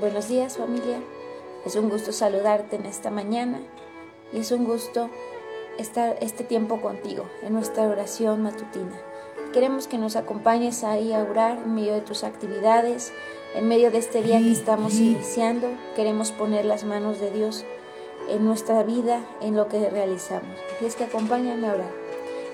Buenos días familia, es un gusto saludarte en esta mañana y es un gusto estar este tiempo contigo en nuestra oración matutina. Queremos que nos acompañes ahí a orar en medio de tus actividades, en medio de este día que estamos iniciando. Queremos poner las manos de Dios en nuestra vida, en lo que realizamos. Así es que acompáñame a orar.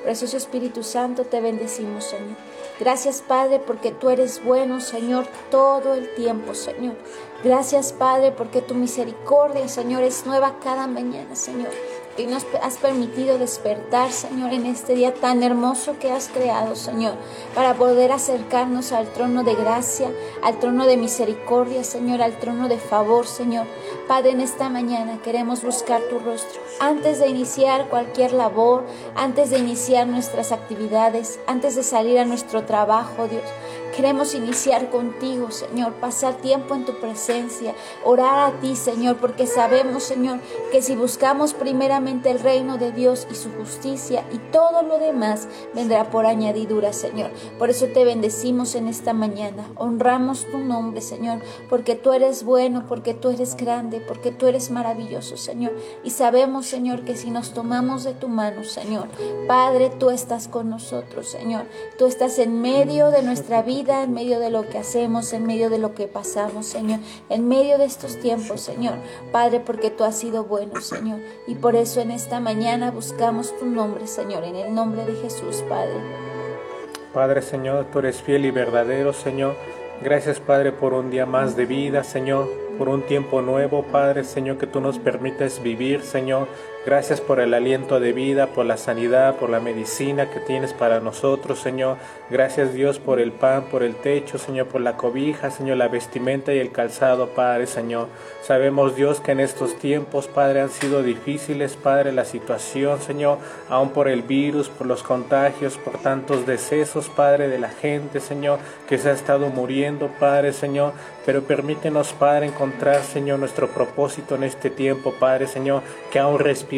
Precioso Espíritu Santo, te bendecimos, Señor. Gracias, Padre, porque tú eres bueno, Señor, todo el tiempo, Señor. Gracias, Padre, porque tu misericordia, Señor, es nueva cada mañana, Señor que nos has permitido despertar, Señor, en este día tan hermoso que has creado, Señor, para poder acercarnos al trono de gracia, al trono de misericordia, Señor, al trono de favor, Señor. Padre, en esta mañana queremos buscar tu rostro. Antes de iniciar cualquier labor, antes de iniciar nuestras actividades, antes de salir a nuestro trabajo, Dios, Queremos iniciar contigo, Señor, pasar tiempo en tu presencia, orar a ti, Señor, porque sabemos, Señor, que si buscamos primeramente el reino de Dios y su justicia y todo lo demás vendrá por añadidura, Señor. Por eso te bendecimos en esta mañana, honramos tu nombre, Señor, porque tú eres bueno, porque tú eres grande, porque tú eres maravilloso, Señor. Y sabemos, Señor, que si nos tomamos de tu mano, Señor, Padre, tú estás con nosotros, Señor. Tú estás en medio de nuestra vida en medio de lo que hacemos, en medio de lo que pasamos, Señor, en medio de estos tiempos, Señor. Padre, porque tú has sido bueno, Señor. Y por eso en esta mañana buscamos tu nombre, Señor, en el nombre de Jesús, Padre. Padre, Señor, tú eres fiel y verdadero, Señor. Gracias, Padre, por un día más de vida, Señor, por un tiempo nuevo, Padre, Señor, que tú nos permites vivir, Señor. Gracias por el aliento de vida, por la sanidad, por la medicina que tienes para nosotros, Señor. Gracias Dios por el pan, por el techo, Señor, por la cobija, Señor, la vestimenta y el calzado, Padre, Señor. Sabemos Dios que en estos tiempos, Padre, han sido difíciles, Padre, la situación, Señor, aún por el virus, por los contagios, por tantos decesos, Padre, de la gente, Señor, que se ha estado muriendo, Padre, Señor. Pero permítenos, Padre, encontrar, Señor, nuestro propósito en este tiempo, Padre, Señor, que aún respiramos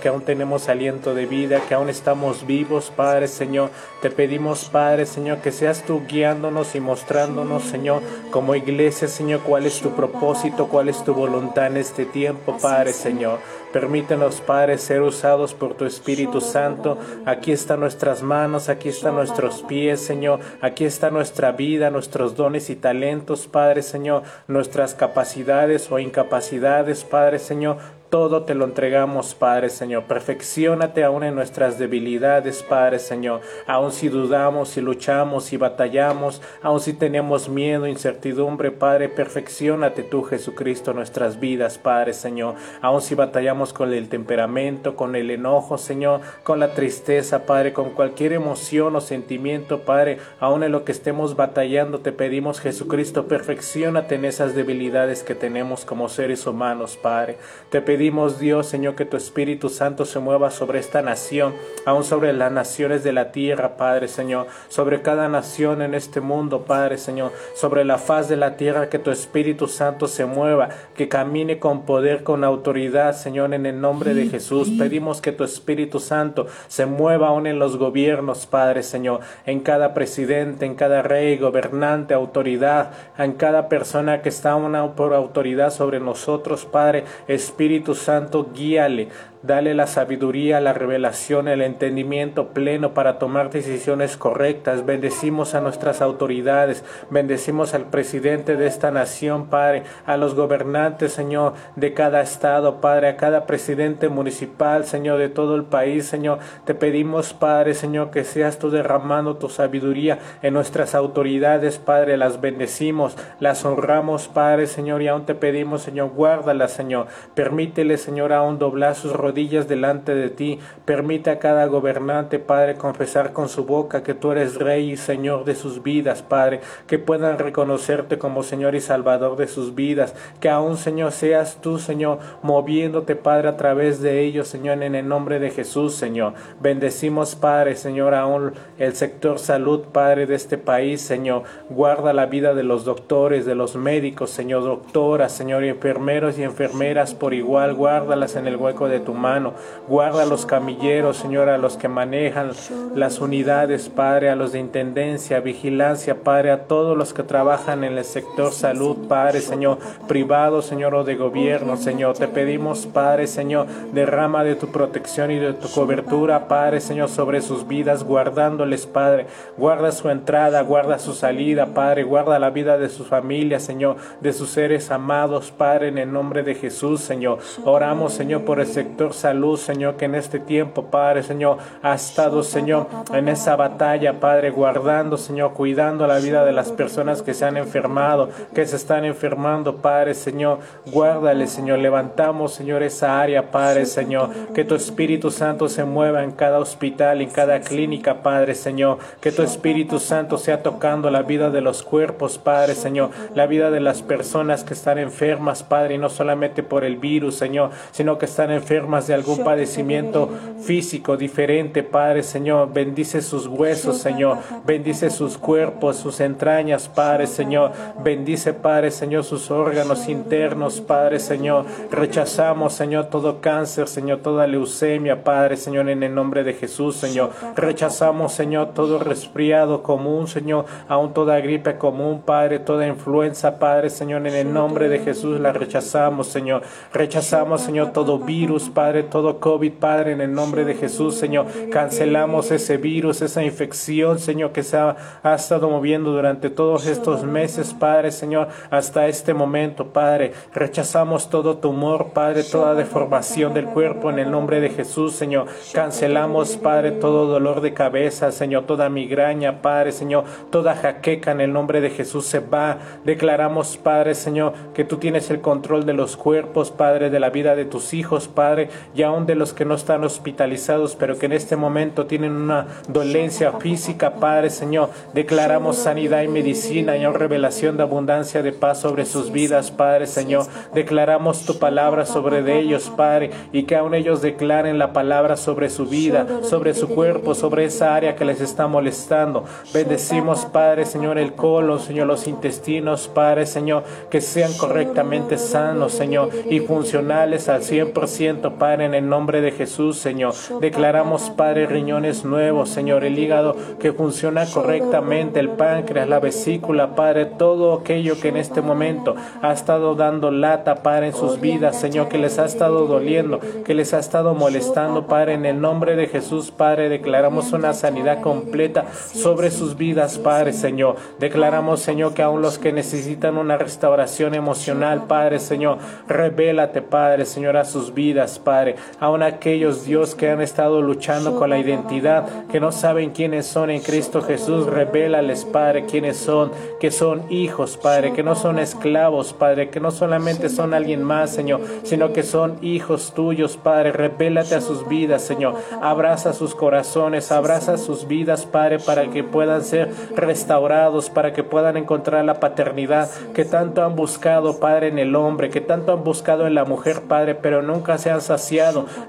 que aún tenemos aliento de vida, que aún estamos vivos, Padre Señor. Te pedimos, Padre Señor, que seas tú guiándonos y mostrándonos, Señor, como iglesia, Señor, cuál es tu propósito, cuál es tu voluntad en este tiempo, Padre Señor. Permítenos, Padre, ser usados por tu Espíritu Santo. Aquí están nuestras manos, aquí están nuestros pies, Señor. Aquí está nuestra vida, nuestros dones y talentos, Padre, Señor. Nuestras capacidades o incapacidades, Padre, Señor todo te lo entregamos, Padre Señor. Perfeccionate aún en nuestras debilidades, Padre Señor. Aun si dudamos, si luchamos, si batallamos, aun si tenemos miedo, incertidumbre, Padre, perfeccionate tú, Jesucristo, nuestras vidas, Padre Señor. Aun si batallamos con el temperamento, con el enojo, Señor, con la tristeza, Padre, con cualquier emoción o sentimiento, Padre, aun en lo que estemos batallando, te pedimos, Jesucristo, perfeccionate en esas debilidades que tenemos como seres humanos, Padre. Te pedimos pedimos, Dios, Señor, que tu Espíritu Santo se mueva sobre esta nación, aún sobre las naciones de la tierra, Padre, Señor, sobre cada nación en este mundo, Padre, Señor, sobre la faz de la tierra, que tu Espíritu Santo se mueva, que camine con poder, con autoridad, Señor, en el nombre de Jesús. Pedimos que tu Espíritu Santo se mueva aún en los gobiernos, Padre, Señor, en cada presidente, en cada rey, gobernante, autoridad, en cada persona que está una por autoridad sobre nosotros, Padre, Espíritu Santo, guíale, Dale la sabiduría, la revelación, el entendimiento pleno para tomar decisiones correctas. Bendecimos a nuestras autoridades, bendecimos al presidente de esta nación, Padre, a los gobernantes, Señor, de cada estado, Padre, a cada presidente municipal, Señor, de todo el país, Señor. Te pedimos, Padre, Señor, que seas tú derramando tu sabiduría en nuestras autoridades, Padre. Las bendecimos, las honramos, Padre, Señor, y aún te pedimos, Señor, guárdalas, Señor. Permítele, Señor, aún doblar sus rodillas delante de ti. Permite a cada gobernante, Padre, confesar con su boca que tú eres Rey y Señor de sus vidas, Padre. Que puedan reconocerte como Señor y Salvador de sus vidas. Que aún, Señor, seas tú, Señor, moviéndote, Padre, a través de ellos, Señor, en el nombre de Jesús, Señor. Bendecimos, Padre, Señor, aún el sector salud, Padre, de este país, Señor. Guarda la vida de los doctores, de los médicos, Señor, doctoras, Señor, y enfermeros y enfermeras por igual. Guárdalas en el hueco de tu mano. Guarda a los camilleros, Señor, a los que manejan las unidades, Padre, a los de intendencia, vigilancia, Padre, a todos los que trabajan en el sector salud, Padre, Señor, privado, Señor, o de gobierno, Señor. Te pedimos, Padre, Señor, derrama de tu protección y de tu cobertura, Padre, Señor, sobre sus vidas, guardándoles, Padre. Guarda su entrada, guarda su salida, Padre, guarda la vida de sus familias, Señor, de sus seres amados, Padre, en el nombre de Jesús, Señor. Oramos, Señor, por el sector salud, Señor, que en este tiempo, Padre, Señor, ha estado, Señor, en esa batalla, Padre, guardando, Señor, cuidando la vida de las personas que se han enfermado, que se están enfermando, Padre, Señor. Guárdale, Señor. Levantamos, Señor, esa área, Padre, Señor. Que tu Espíritu Santo se mueva en cada hospital, en cada clínica, Padre, Señor. Que tu Espíritu Santo sea tocando la vida de los cuerpos, Padre, Señor. La vida de las personas que están enfermas, Padre, y no solamente por el virus, Señor, sino que están enfermas de algún padecimiento físico diferente, Padre, Señor. Bendice sus huesos, Señor. Bendice sus cuerpos, sus entrañas, Padre, Señor. Bendice, Padre, Señor, sus órganos internos, Padre, Señor. Rechazamos, Señor, todo cáncer, Señor, toda leucemia, Padre, Señor, en el nombre de Jesús, Señor. Rechazamos, Señor, todo resfriado común, Señor, aún toda gripe común, Padre, toda influenza, Padre, Señor, en el nombre de Jesús la rechazamos, Señor. Rechazamos, Señor, todo virus, Padre, todo COVID, Padre, en el nombre de Jesús, Señor. Cancelamos ese virus, esa infección, Señor, que se ha estado moviendo durante todos estos meses, Padre, Señor, hasta este momento, Padre. Rechazamos todo tumor, Padre, toda deformación del cuerpo en el nombre de Jesús, Señor. Cancelamos, Padre, todo dolor de cabeza, Señor, toda migraña, Padre, Señor, toda jaqueca en el nombre de Jesús se va. Declaramos, Padre, Señor, que tú tienes el control de los cuerpos, Padre, de la vida de tus hijos, Padre, y aún de los que no están hospitalizados, pero que en este momento tienen una dolencia física, Padre, Señor. Declaramos sanidad y medicina y revelación de abundancia de paz sobre sus vidas, Padre, Señor. Declaramos tu palabra sobre de ellos, Padre, y que aún ellos declaren la palabra sobre su vida, sobre su cuerpo, sobre esa área que les está molestando. Bendecimos, Padre, Señor, el colon, Señor, los intestinos, Padre, Señor, que sean correctamente sanos, Señor, y funcionales al 100%, Padre, en el nombre de Jesús, Señor. Declaramos, Padre, riñones nuevos, Señor, el hígado que funciona correctamente, el páncreas, la vesícula, Padre, todo aquello que en este momento ha estado dando lata, Padre, en sus vidas, Señor, que les ha estado doliendo, que les ha estado molestando, Padre, en el nombre de Jesús, Padre, declaramos una sanidad completa sobre sus vidas, Padre, Señor. Declaramos, Señor, que aún los que necesitan una restauración emocional, Padre, Señor, revélate, Padre, Señor, a sus vidas, Padre. Aún aquellos, Dios, que han estado luchando con la identidad, que no saben quiénes son en Cristo Jesús, revélales, Padre, quiénes son, que son hijos, Padre, que no son esclavos, Padre, que no solamente son alguien más, Señor, sino que son hijos tuyos, Padre. Revélate a sus vidas, Señor. Abraza sus corazones, abraza sus vidas, Padre, para que puedan ser restaurados, para que puedan encontrar la paternidad que tanto han buscado, Padre, en el hombre, que tanto han buscado en la mujer, Padre, pero nunca se han saciado,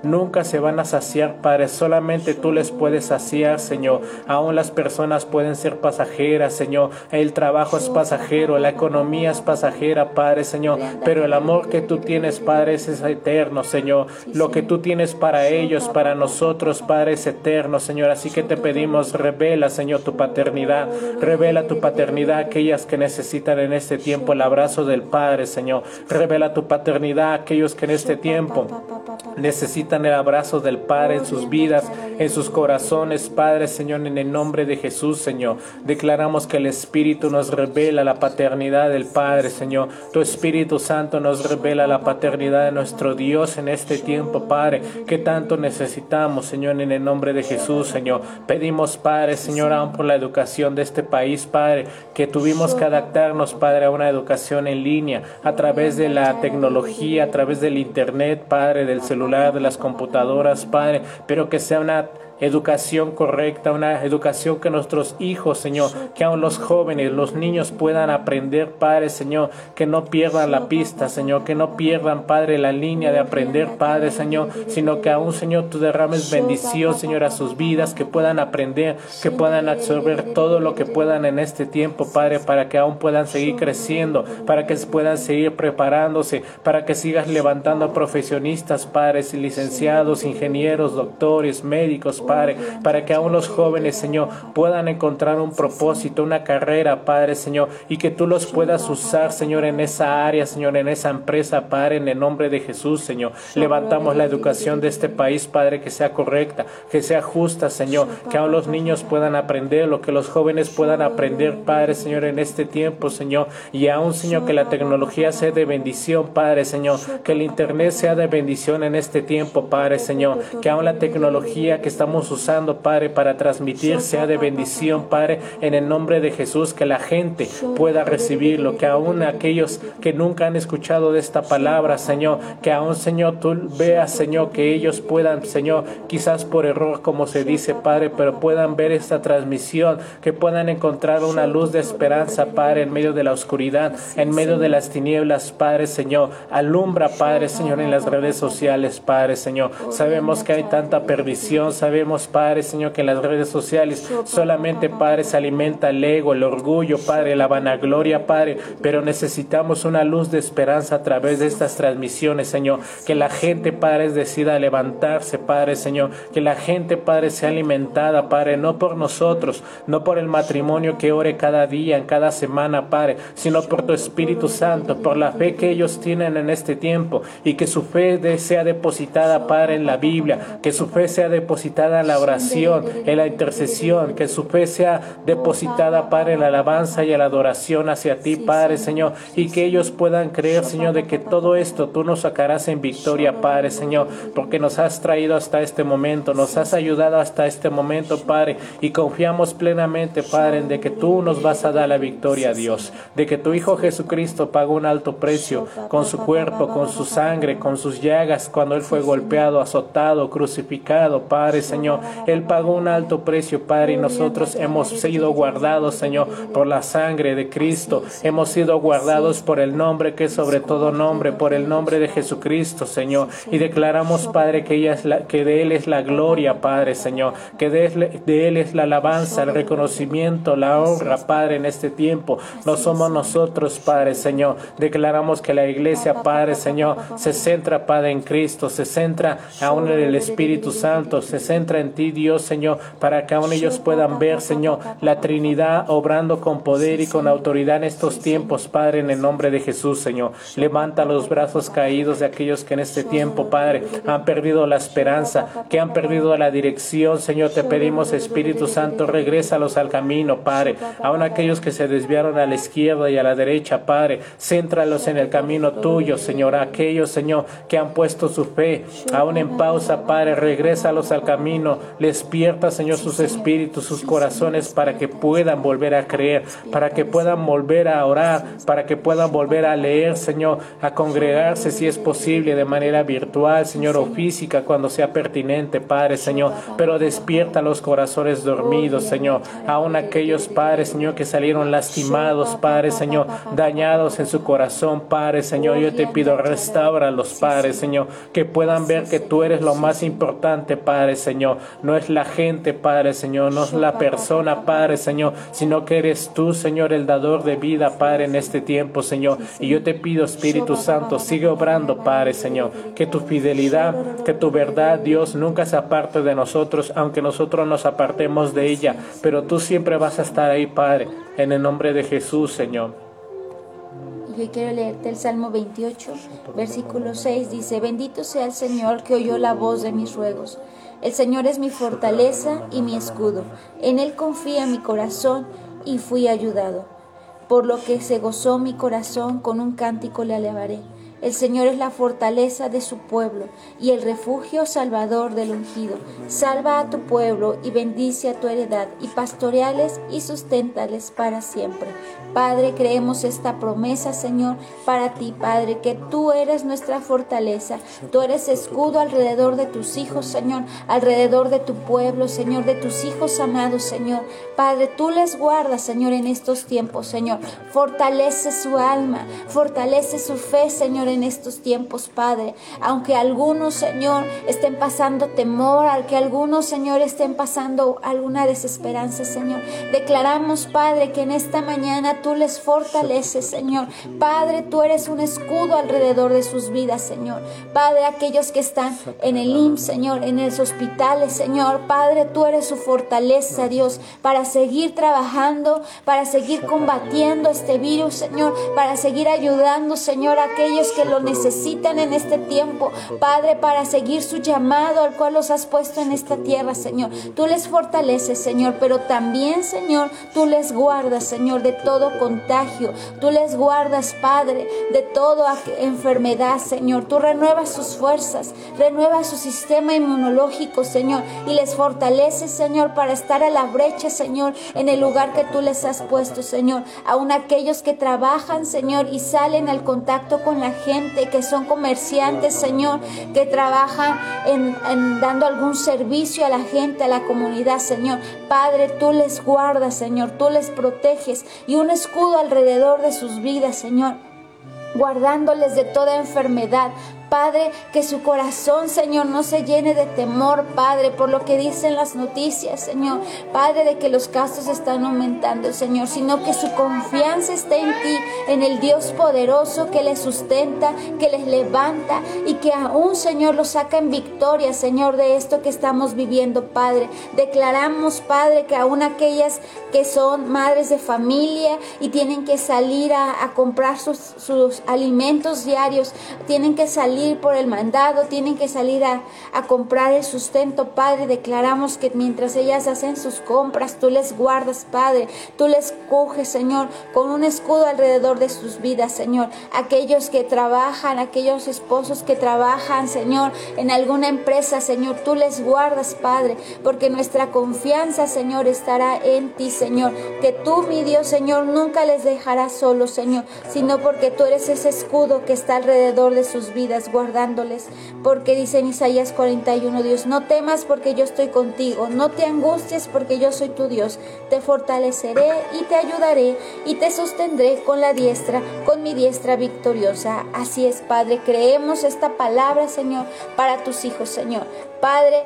nunca se van a saciar, Padre. Solamente tú les puedes saciar, Señor. Aún las personas pueden ser pasajeras, Señor. El trabajo es pasajero, la economía es pasajera, Padre, Señor. Pero el amor que tú tienes, Padre, es eterno, Señor. Lo que tú tienes para ellos, para nosotros, Padre, es eterno, Señor. Así que te pedimos, revela, Señor, tu paternidad. Revela tu paternidad a aquellas que necesitan en este tiempo el abrazo del Padre, Señor. Revela tu paternidad a aquellos que en este tiempo necesitan el abrazo del Padre en sus vidas, en sus corazones, Padre, Señor, en el nombre de Jesús, Señor. Declaramos que el Espíritu nos revela la paternidad del Padre, Señor. Tu Espíritu Santo nos revela la paternidad de nuestro Dios en este tiempo, Padre, que tanto necesitamos, Señor, en el nombre de Jesús, Señor. Pedimos, Padre, Señor, aún por la educación de este país, Padre, que tuvimos que adaptarnos, Padre, a una educación en línea, a través de la tecnología, a través del Internet, Padre, del celular, de las computadoras, Padre, pero que sea una educación correcta, una educación que nuestros hijos, Señor, que aún los jóvenes, los niños puedan aprender, Padre, Señor, que no pierdan la pista, Señor, que no pierdan, Padre, la línea de aprender, Padre, Señor, sino que aún, Señor, tú derrames bendición, Señor, a sus vidas, que puedan aprender, que puedan absorber todo lo que puedan en este tiempo, Padre, para que aún puedan seguir creciendo, para que puedan seguir preparándose, para que sigas levantando profesionistas, padres, licenciados, ingenieros, doctores, médicos, Padre, para que aún los jóvenes, Señor, puedan encontrar un propósito, una carrera, Padre, Señor, y que tú los puedas usar, Señor, en esa área, Señor, en esa empresa, Padre, en el nombre de Jesús, Señor. Levantamos la educación de este país, Padre, que sea correcta, que sea justa, Señor, que aún los niños puedan aprender, lo que los jóvenes puedan aprender, Padre, Señor, en este tiempo, Señor, y aún, Señor, que la tecnología sea de bendición, Padre, Señor, que el Internet sea de bendición en este tiempo, Padre, Señor, que aún la tecnología que estamos usando, Padre, para transmitir sea de bendición, Padre, en el nombre de Jesús, que la gente pueda recibirlo, que aún aquellos que nunca han escuchado de esta palabra, Señor, que aún, Señor, tú veas, Señor, que ellos puedan, Señor, quizás por error, como se dice, Padre, pero puedan ver esta transmisión, que puedan encontrar una luz de esperanza, Padre, en medio de la oscuridad, en medio de las tinieblas, Padre, Señor. Alumbra, Padre, Señor, en las redes sociales, Padre, Señor. Sabemos que hay tanta perdición, sabemos Padre, Señor, que en las redes sociales solamente, Padre, se alimenta el ego, el orgullo, Padre, la vanagloria, Padre, pero necesitamos una luz de esperanza a través de estas transmisiones, Señor, que la gente, Padre, decida levantarse, Padre, Señor, que la gente, Padre, sea alimentada, Padre, no por nosotros, no por el matrimonio que ore cada día, en cada semana, Padre, sino por tu Espíritu Santo, por la fe que ellos tienen en este tiempo. Y que su fe sea depositada, Padre, en la Biblia, que su fe sea depositada en la oración, en la intercesión, que su fe sea depositada, Padre, en la alabanza y en la adoración hacia ti, Padre, Señor, y que ellos puedan creer, Señor, de que todo esto tú nos sacarás en victoria, Padre, Señor, porque nos has traído hasta este momento, nos has ayudado hasta este momento, Padre, y confiamos plenamente, Padre, en de que tú nos vas a dar la victoria, Dios, de que tu Hijo Jesucristo pagó un alto precio con su cuerpo, con su sangre, con sus llagas, cuando Él fue golpeado, azotado, crucificado, Padre, Señor. Señor. Él pagó un alto precio, Padre, y nosotros hemos sido guardados, Señor, por la sangre de Cristo. Hemos sido guardados por el nombre que es sobre todo nombre, por el nombre de Jesucristo, Señor. Y declaramos, Padre, que, de Él es la gloria, Padre, Señor. Que de, de Él es la alabanza, el reconocimiento, la honra, Padre, en este tiempo. No somos nosotros, Padre, Señor. Declaramos que la iglesia, Padre, Señor, se centra, Padre, en Cristo, se centra aún en el Espíritu Santo, se centra en ti, Dios, Señor, para que aún ellos puedan ver, Señor, la Trinidad obrando con poder y con autoridad en estos tiempos, Padre, en el nombre de Jesús, Señor. Levanta los brazos caídos de aquellos que en este tiempo, Padre, han perdido la esperanza, que han perdido la dirección, Señor. Te pedimos, Espíritu Santo, regrésalos al camino, Padre. Aún aquellos que se desviaron a la izquierda y a la derecha, Padre, céntralos en el camino tuyo, Señor. Aquellos, Señor, que han puesto su fe aún en pausa, Padre, regrésalos al camino despierta, Señor, sus espíritus, sus corazones, para que puedan volver a creer, para que puedan volver a orar, para que puedan volver a leer, Señor, a congregarse si es posible de manera virtual, Señor, o física cuando sea pertinente, Padre, Señor, pero despierta los corazones dormidos, Señor, aún aquellos Padres, Señor, que salieron lastimados, Padre, Señor, dañados en su corazón, Padre, Señor, yo te pido, restaura los Padres, Señor, que puedan ver que tú eres lo más importante, Padre, Señor, no es la gente, Padre, Señor, no es la persona, Padre, Señor, sino que eres tú, Señor, el dador de vida, Padre, en este tiempo, Señor. Y yo te pido, Espíritu Santo, sigue obrando, Padre, Señor, que tu fidelidad, que tu verdad, Dios, nunca se aparte de nosotros, aunque nosotros nos apartemos de ella, pero tú siempre vas a estar ahí, Padre, en el nombre de Jesús, Señor. Yo quiero leerte el Salmo 28, versículo 6, dice, bendito sea el Señor que oyó la voz de mis ruegos. El Señor es mi fortaleza y mi escudo. En Él confía mi corazón y fui ayudado. Por lo que se gozó mi corazón, con un cántico le alabaré. El Señor es la fortaleza de su pueblo y el refugio salvador del ungido. Salva a tu pueblo y bendice a tu heredad y pastoreales y susténtales para siempre. Padre, creemos esta promesa, Señor, para ti, Padre, que tú eres nuestra fortaleza. Tú eres escudo alrededor de tus hijos, Señor, alrededor de tu pueblo, Señor, de tus hijos amados, Señor. Padre, tú les guardas, Señor, en estos tiempos, Señor. Fortalece su alma, fortalece su fe, Señor, estos tiempos, Padre. Aunque algunos, Señor, estén pasando temor, al que algunos, Señor, estén pasando alguna desesperanza, Señor. Declaramos, Padre, que en esta mañana tú les fortaleces, Señor. Padre, tú eres un escudo alrededor de sus vidas, Señor. Padre, aquellos que están en el IMSS, Señor, en los hospitales, Señor. Padre, tú eres su fortaleza, Dios, para seguir trabajando, para seguir combatiendo este virus, Señor, para seguir ayudando, Señor, a aquellos que lo necesitan en este tiempo. Padre, para seguir su llamado al cual los has puesto en esta tierra, Señor. Tú les fortaleces, Señor, pero también, Señor, tú les guardas, Señor, de todo contagio. Tú les guardas, Padre, de toda enfermedad, Señor. Tú renuevas sus fuerzas, renuevas su sistema inmunológico, Señor, y les fortaleces, Señor, para estar a la brecha, Señor, en el lugar que tú les has puesto, Señor. Aún aquellos que trabajan, Señor, y salen al contacto con la gente, que son comerciantes, Señor, que trabajan en, en dando algún servicio a la gente, a la comunidad, Señor. Padre, tú les guardas, Señor, tú les proteges y un escudo alrededor de sus vidas, Señor guardándoles de toda enfermedad, Padre, que su corazón, Señor, no se llene de temor, Padre, por lo que dicen las noticias, Señor. Padre, de que los casos están aumentando, Señor, sino que su confianza esté en ti, en el Dios poderoso que les sustenta, que les levanta y que aún, Señor, los saca en victoria, Señor, de esto que estamos viviendo, Padre. Declaramos, Padre, que aún aquellas que son madres de familia y tienen que salir a, comprar sus alimentos diarios, tienen que salir por el mandado, tienen que salir a, comprar el sustento, Padre. Declaramos que mientras ellas hacen sus compras, tú les guardas, Padre. Tú les coges, Señor, con un escudo alrededor de sus vidas, Señor. Aquellos que trabajan, aquellos esposos que trabajan, Señor, en alguna empresa, Señor, tú les guardas, Padre, porque nuestra confianza, Señor, estará en ti, Señor. Que tú, mi Dios, Señor, nunca les dejarás solos, Señor, sino porque tú eres ese escudo que está alrededor de sus vidas guardándoles, porque dice en Isaías 41, Dios, no temas porque yo estoy contigo, no te angusties porque yo soy tu Dios, te fortaleceré y te ayudaré y te sostendré con la diestra, con mi diestra victoriosa. Así es, Padre, creemos esta palabra, Señor, para tus hijos, Señor. Padre,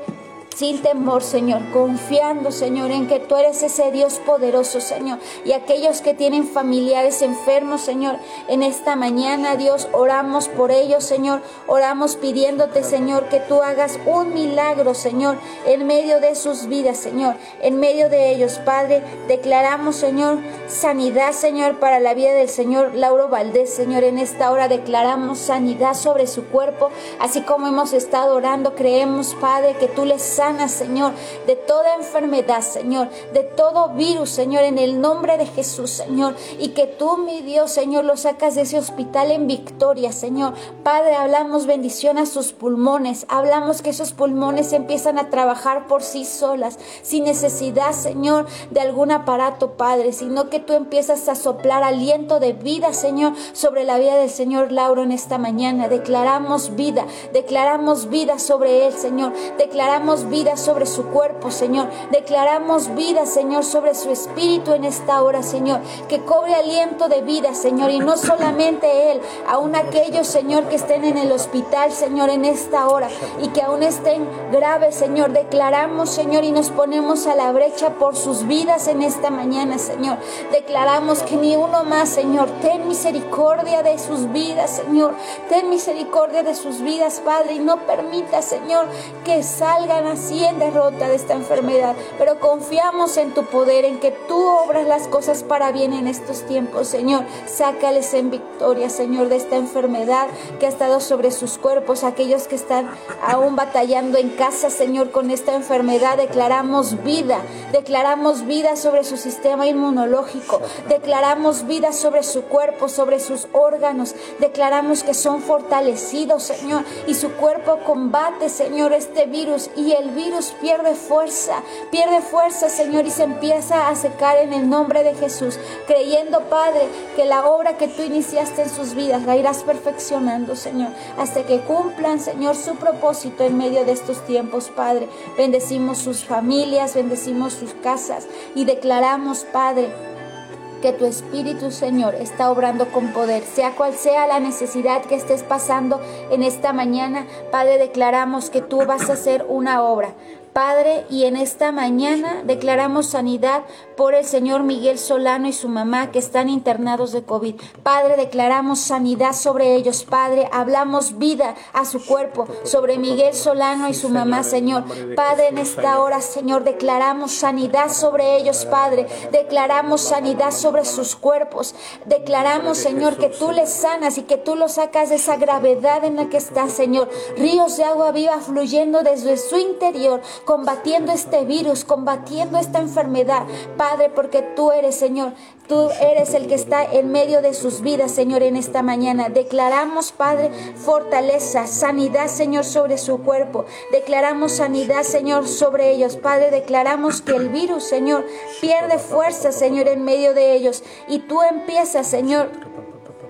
sin temor, Señor, confiando, Señor, en que tú eres ese Dios poderoso, Señor. Y aquellos que tienen familiares enfermos, Señor, en esta mañana, Dios, oramos por ellos, Señor. Oramos pidiéndote, Señor, que tú hagas un milagro, Señor, en medio de sus vidas, Señor. En medio de ellos, Padre, declaramos, Señor, sanidad, Señor, para la vida del Señor Lauro Valdés, Señor. En esta hora declaramos sanidad sobre su cuerpo, así como hemos estado orando, creemos, Padre, que tú les Señor, de toda enfermedad, Señor, de todo virus, Señor, en el nombre de Jesús, Señor, y que tú, mi Dios, Señor, lo sacas de ese hospital en victoria, Señor. Padre, hablamos bendición a sus pulmones, hablamos que esos pulmones empiezan a trabajar por sí solas, sin necesidad, Señor, de algún aparato, Padre, sino que tú empiezas a soplar aliento de vida, Señor, sobre la vida del Señor Lauro en esta mañana. Declaramos vida, declaramos vida sobre él, Señor, declaramos vida sobre su cuerpo, Señor. Declaramos vida, Señor, sobre su espíritu en esta hora, Señor. Que cobre aliento de vida, Señor. Y no solamente Él, aún aquellos, Señor, que estén en el hospital, Señor, en esta hora. Y que aún estén graves, Señor. Declaramos, Señor, y nos ponemos a la brecha por sus vidas en esta mañana, Señor. Declaramos que ni uno más, Señor. Ten misericordia de sus vidas, Señor. Ten misericordia de sus vidas, Padre. Y no permita, Señor, que salgan a sí en derrota de esta enfermedad, pero confiamos en tu poder, en que tú obras las cosas para bien en estos tiempos, Señor. Sácales en victoria, Señor, de esta enfermedad que ha estado sobre sus cuerpos, aquellos que están aún batallando en casa, Señor, con esta enfermedad. Declaramos vida, declaramos vida sobre su sistema inmunológico, declaramos vida sobre su cuerpo, sobre sus órganos, declaramos que son fortalecidos, Señor, y su cuerpo combate, Señor, este virus y el virus pierde fuerza, pierde fuerza, Señor, y se empieza a secar en el nombre de Jesús, creyendo, Padre, que la obra que tú iniciaste en sus vidas la irás perfeccionando, Señor, hasta que cumplan, Señor, su propósito en medio de estos tiempos, Padre. Bendecimos sus familias, bendecimos sus casas y declaramos, Padre, que tu Espíritu, Señor, está obrando con poder, sea cual sea la necesidad que estés pasando en esta mañana. Padre, declaramos que tú vas a hacer una obra. Padre, y en esta mañana declaramos sanidad por el señor Miguel Solano y su mamá que están internados de COVID. Padre, declaramos sanidad sobre ellos. Padre, hablamos vida a su cuerpo, sobre Miguel Solano y su mamá, Señor. Padre, en esta hora, Señor, declaramos sanidad sobre ellos, Padre. Declaramos sanidad sobre sus cuerpos. Declaramos, Señor, que tú les sanas y que tú los sacas de esa gravedad en la que está, Señor. Ríos de agua viva fluyendo desde su interior combatiendo este virus, combatiendo esta enfermedad. Padre, porque tú eres, Señor, tú eres el que está en medio de sus vidas, Señor, en esta mañana. Declaramos, Padre, fortaleza, sanidad, Señor, sobre su cuerpo. Declaramos sanidad, Señor, sobre ellos. Padre, declaramos que el virus, Señor, pierde fuerza, Señor, en medio de ellos. Y tú empiezas, Señor,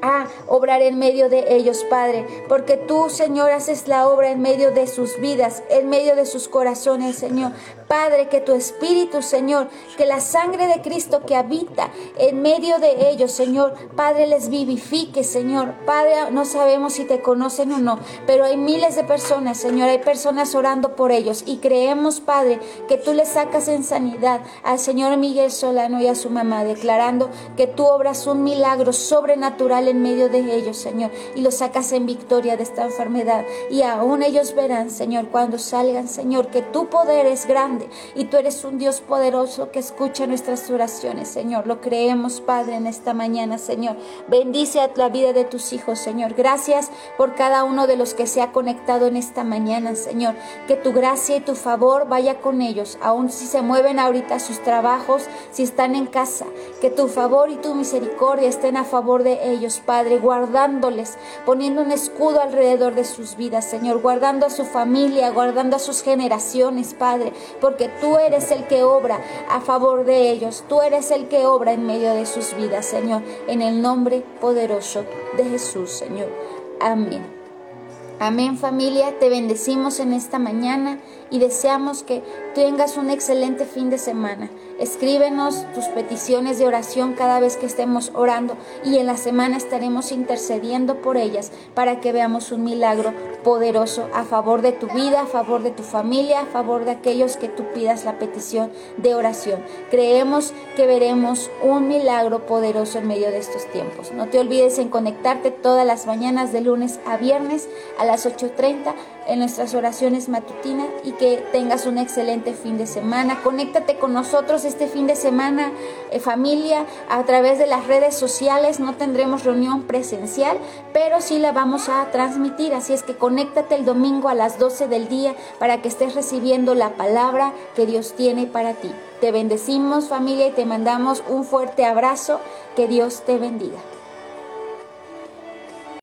a obrar en medio de ellos, Padre, porque tú, Señor, haces la obra en medio de sus vidas, en medio de sus corazones, Señor. Padre, que tu Espíritu, Señor, que la sangre de Cristo que habita en medio de ellos, Señor, Padre, les vivifique, Señor. Padre, no sabemos si te conocen o no, pero hay miles de personas, Señor, hay personas orando por ellos y creemos, Padre, que tú les sacas en sanidad al Señor Miguel Solano y a su mamá, declarando que tú obras un milagro sobrenatural en medio de ellos, Señor, y los sacas en victoria de esta enfermedad. Y aún ellos verán, Señor, cuando salgan, Señor, que tu poder es grande y tú eres un Dios poderoso que escucha nuestras oraciones, Señor. Lo creemos, Padre, en esta mañana, Señor. Bendice a la vida de tus hijos, Señor. Gracias por cada uno de los que se ha conectado en esta mañana, Señor. Que tu gracia y tu favor vaya con ellos, aun si se mueven ahorita a sus trabajos, si están en casa. Que tu favor y tu misericordia estén a favor de ellos, Padre, guardándoles, poniendo un escudo alrededor de sus vidas, Señor, guardando a su familia, guardando a sus generaciones, Padre, porque tú eres el que obra a favor de ellos, tú eres el que obra en medio de sus vidas, Señor, en el nombre poderoso de Jesús, Señor. Amén. Amén familia, te bendecimos en esta mañana y deseamos que tengas un excelente fin de semana. Escríbenos tus peticiones de oración cada vez que estemos orando y en la semana estaremos intercediendo por ellas para que veamos un milagro poderoso a favor de tu vida, a favor de tu familia, a favor de aquellos que tú pidas la petición de oración. Creemos que veremos un milagro poderoso en medio de estos tiempos. No te olvides en conectarte todas las mañanas de lunes a viernes a las 8.30 en nuestras oraciones matutinas y que tengas un excelente fin de semana. Conéctate con nosotros este fin de semana, eh, familia, a través de las redes sociales. No tendremos reunión presencial, pero sí la vamos a transmitir. Así es que conéctate el domingo a las 12 del día para que estés recibiendo la palabra que Dios tiene para ti. Te bendecimos familia y te mandamos un fuerte abrazo. Que Dios te bendiga.